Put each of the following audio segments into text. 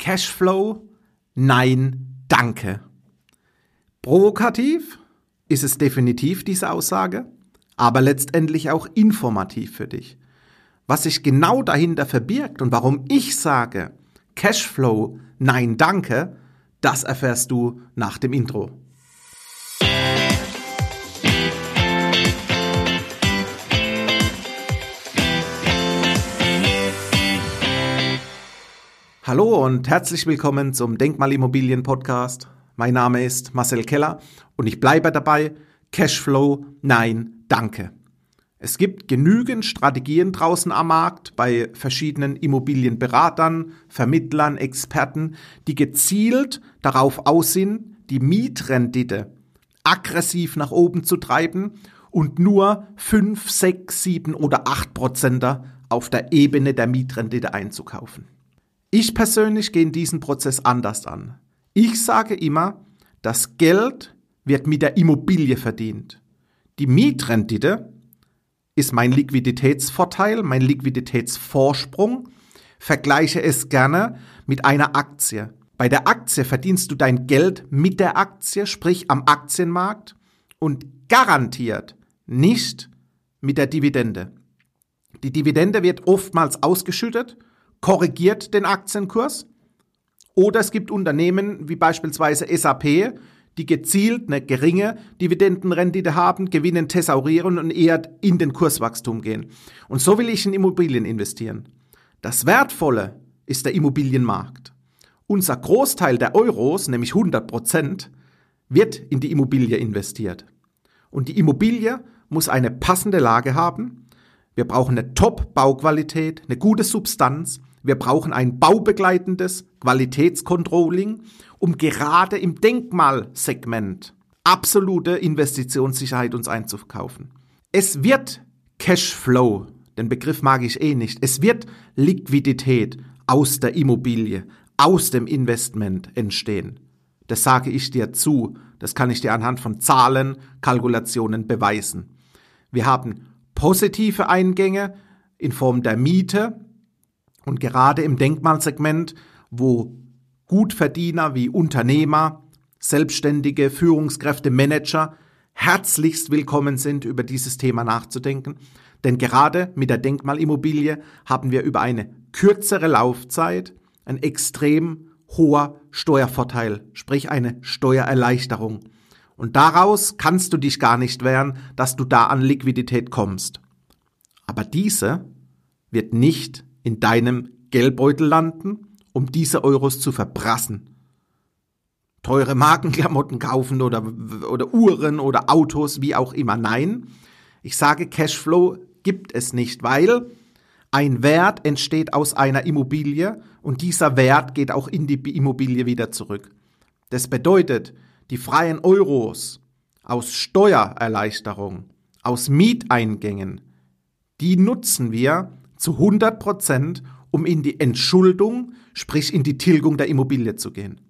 Cashflow? Nein, danke. Provokativ ist es definitiv diese Aussage, aber letztendlich auch informativ für dich. Was sich genau dahinter verbirgt und warum ich sage, Cashflow, nein, danke, das erfährst du nach dem Intro. Hallo und herzlich willkommen zum Denkmalimmobilien Podcast. Mein Name ist Marcel Keller und ich bleibe dabei. Cashflow, nein, danke. Es gibt genügend Strategien draußen am Markt bei verschiedenen Immobilienberatern, Vermittlern, Experten, die gezielt darauf aussehen, die Mietrendite aggressiv nach oben zu treiben und nur 5, 6, 7 oder 8 Prozenter auf der Ebene der Mietrendite einzukaufen. Ich persönlich gehe diesen Prozess anders an. Ich sage immer, das Geld wird mit der Immobilie verdient. Die Mietrendite ist mein Liquiditätsvorteil, mein Liquiditätsvorsprung. Vergleiche es gerne mit einer Aktie. Bei der Aktie verdienst du dein Geld mit der Aktie, sprich am Aktienmarkt und garantiert nicht mit der Dividende. Die Dividende wird oftmals ausgeschüttet korrigiert den Aktienkurs. Oder es gibt Unternehmen wie beispielsweise SAP, die gezielt eine geringe Dividendenrendite haben, Gewinnen thesaurieren und eher in den Kurswachstum gehen. Und so will ich in Immobilien investieren. Das Wertvolle ist der Immobilienmarkt. Unser Großteil der Euros, nämlich 100 Prozent, wird in die Immobilie investiert. Und die Immobilie muss eine passende Lage haben. Wir brauchen eine Top-Bauqualität, eine gute Substanz, wir brauchen ein baubegleitendes Qualitätscontrolling, um gerade im Denkmalsegment absolute Investitionssicherheit uns einzukaufen. Es wird Cashflow, den Begriff mag ich eh nicht, es wird Liquidität aus der Immobilie, aus dem Investment entstehen. Das sage ich dir zu, das kann ich dir anhand von Zahlen, Kalkulationen beweisen. Wir haben positive Eingänge in Form der Miete, und gerade im Denkmalsegment, wo Gutverdiener wie Unternehmer, Selbstständige, Führungskräfte, Manager herzlichst willkommen sind, über dieses Thema nachzudenken. Denn gerade mit der Denkmalimmobilie haben wir über eine kürzere Laufzeit ein extrem hoher Steuervorteil, sprich eine Steuererleichterung. Und daraus kannst du dich gar nicht wehren, dass du da an Liquidität kommst. Aber diese wird nicht in deinem Geldbeutel landen, um diese Euros zu verbrassen. Teure Markenklamotten kaufen oder, oder Uhren oder Autos, wie auch immer. Nein, ich sage, Cashflow gibt es nicht, weil ein Wert entsteht aus einer Immobilie und dieser Wert geht auch in die Immobilie wieder zurück. Das bedeutet, die freien Euros aus Steuererleichterung, aus Mieteingängen, die nutzen wir zu 100 Prozent, um in die Entschuldung, sprich in die Tilgung der Immobilie zu gehen.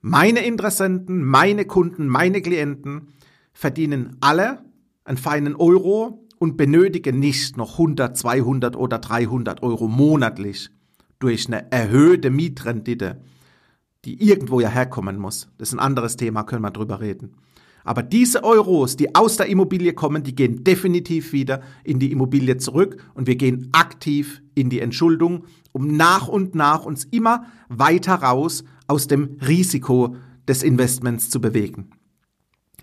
Meine Interessenten, meine Kunden, meine Klienten verdienen alle einen feinen Euro und benötigen nicht noch 100, 200 oder 300 Euro monatlich durch eine erhöhte Mietrendite, die irgendwo ja herkommen muss. Das ist ein anderes Thema, können wir drüber reden. Aber diese Euros, die aus der Immobilie kommen, die gehen definitiv wieder in die Immobilie zurück und wir gehen aktiv in die Entschuldung, um nach und nach uns immer weiter raus aus dem Risiko des Investments zu bewegen.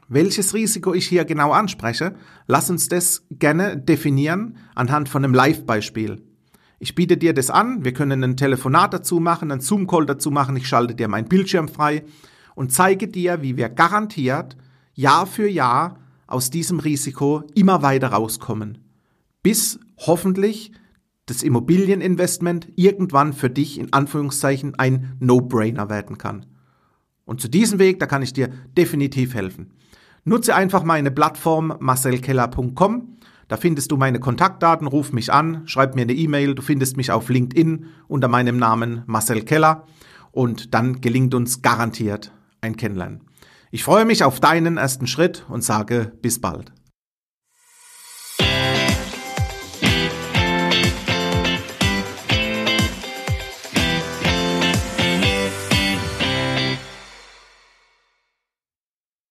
Welches Risiko ich hier genau anspreche, lass uns das gerne definieren anhand von einem Live-Beispiel. Ich biete dir das an, wir können ein Telefonat dazu machen, einen Zoom-Call dazu machen, ich schalte dir meinen Bildschirm frei und zeige dir, wie wir garantiert Jahr für Jahr aus diesem Risiko immer weiter rauskommen, bis hoffentlich das Immobilieninvestment irgendwann für dich in Anführungszeichen ein No-Brainer werden kann. Und zu diesem Weg, da kann ich dir definitiv helfen. Nutze einfach meine Plattform marcelkeller.com. Da findest du meine Kontaktdaten, ruf mich an, schreib mir eine E-Mail, du findest mich auf LinkedIn unter meinem Namen Marcel Keller und dann gelingt uns garantiert ein Kennenlernen. Ich freue mich auf deinen ersten Schritt und sage bis bald.